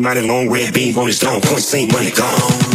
mighty long red beam on his dome. Point seen money gone.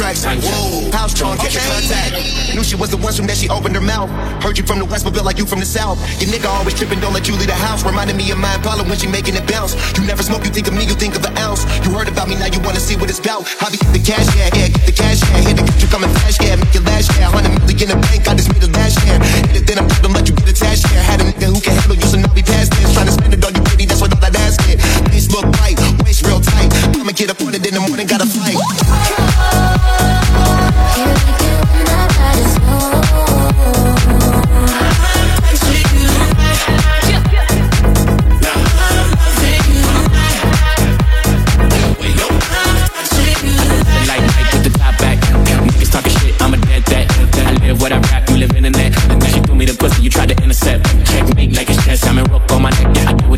tracks. Whoa, house trying to okay. contact. Knew she was the one from that she opened her mouth. Heard you from the west, but felt like you from the south. Your nigga always tripping, don't let you leave the house. Reminded me of my Impala when she making it bounce. You never smoke, you think of me, you think of an ounce. You heard about me, now you wanna see what it's about. I be the cash, yeah, yeah, get the cash, yeah. Hit it, you coming fast, yeah, make it last, yeah. Hundred million in the bank, I just made a dash, yeah. Hit it, then I'm gonna let you get attached, yeah. Had a nigga who can handle you, so now we past this. Trying to spend it on you, pretty, that's what all that ass get. Face look right, waist real tight. I'ma get up on it in the morning, gotta fight.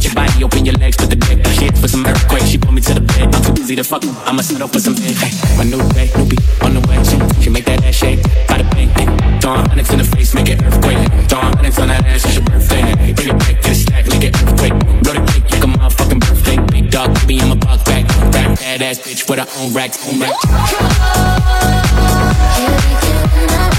With your body, open your legs, put the dick. Hit for some earthquake, she pulled me to the bed. I'm too busy to fuck, I'ma settle for some head. Hey, my new day, new beat on the way. She, she make that ass shake, bada bang. Hey, throwing hundreds in the face, make it earthquake. Throwing hundreds on that ass, it's your birthday. Bring it back to the stack, make it earthquake. Blow the cake like a motherfucking birthday. Big dog, baby, I'm a buck back. Rap badass bitch with her own racks, own racks. Tonight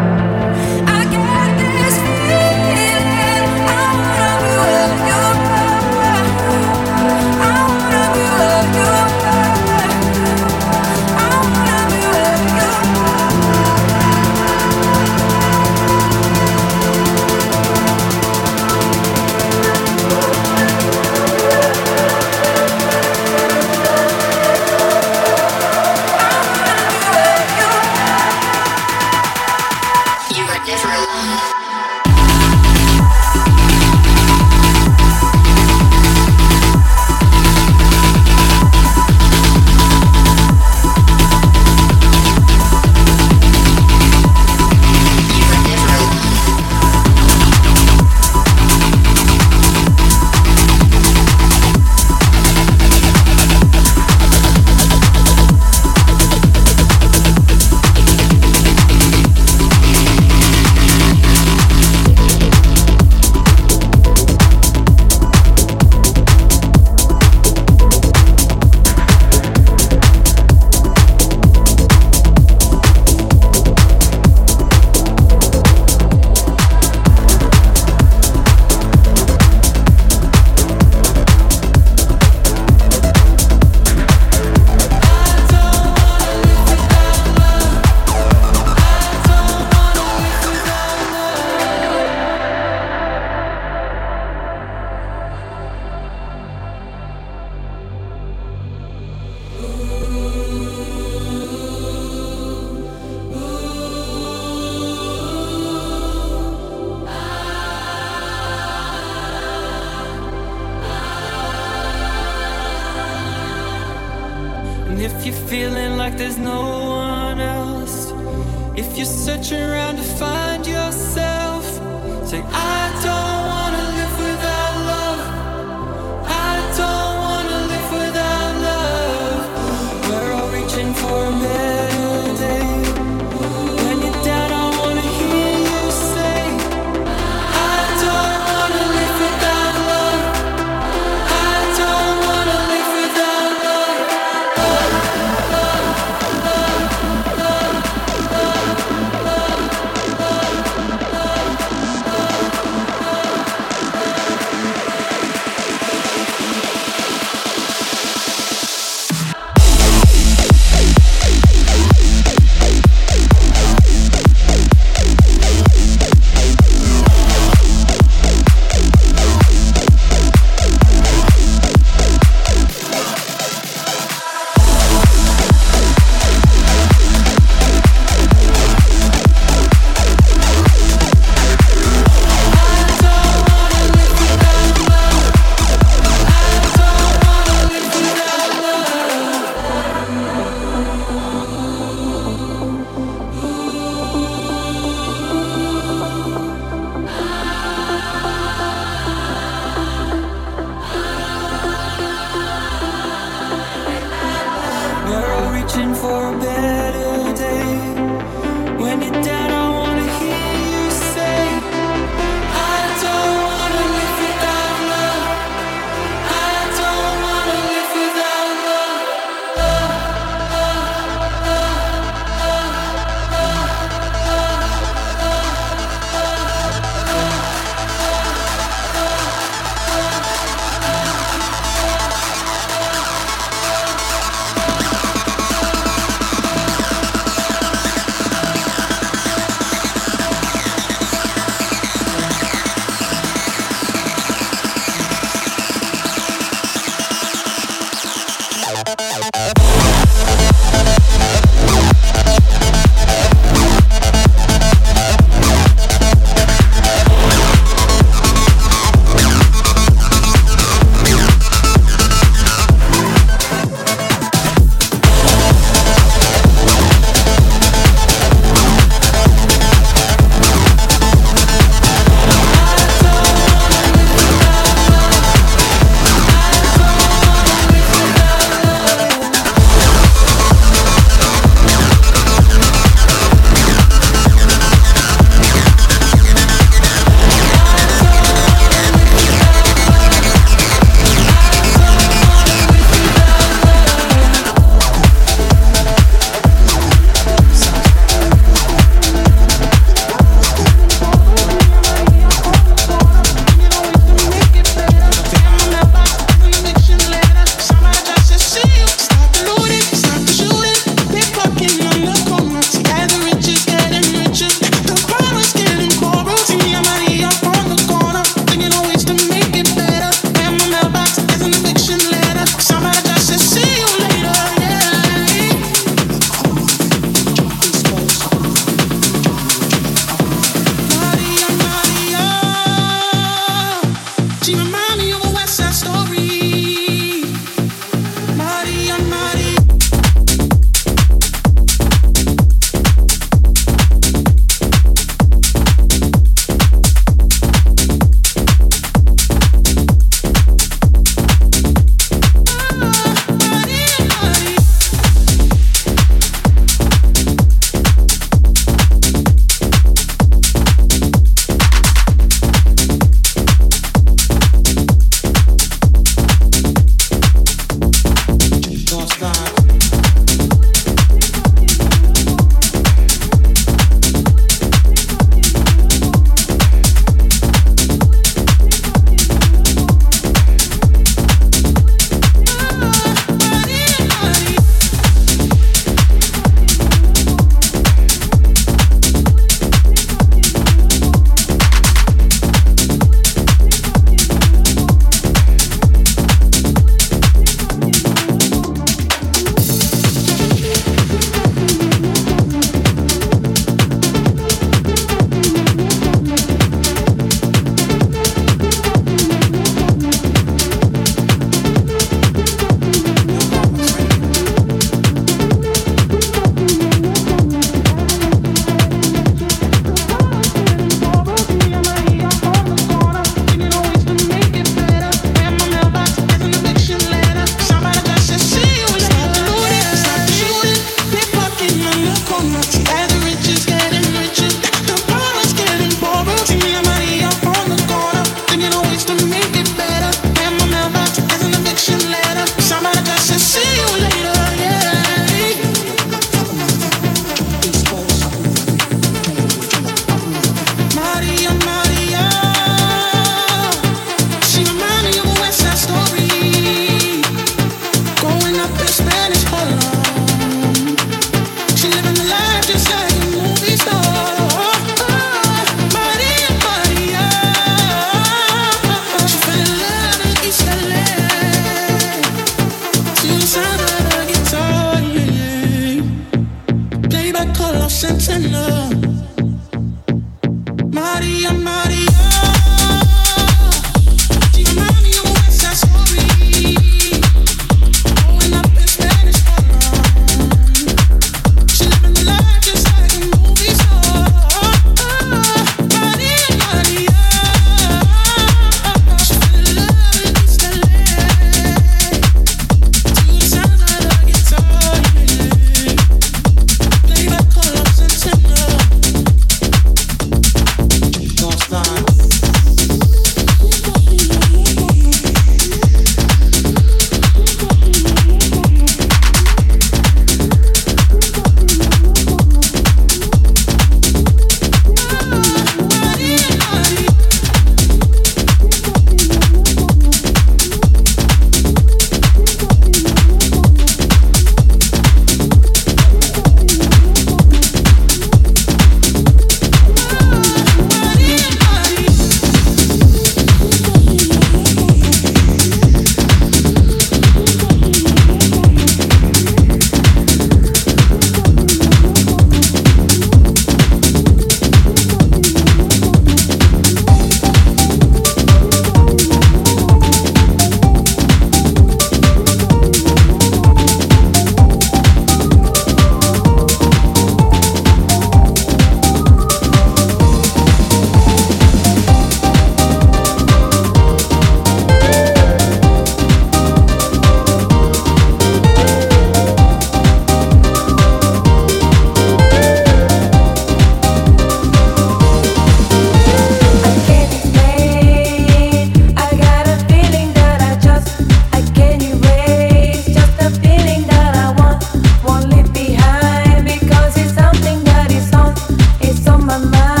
my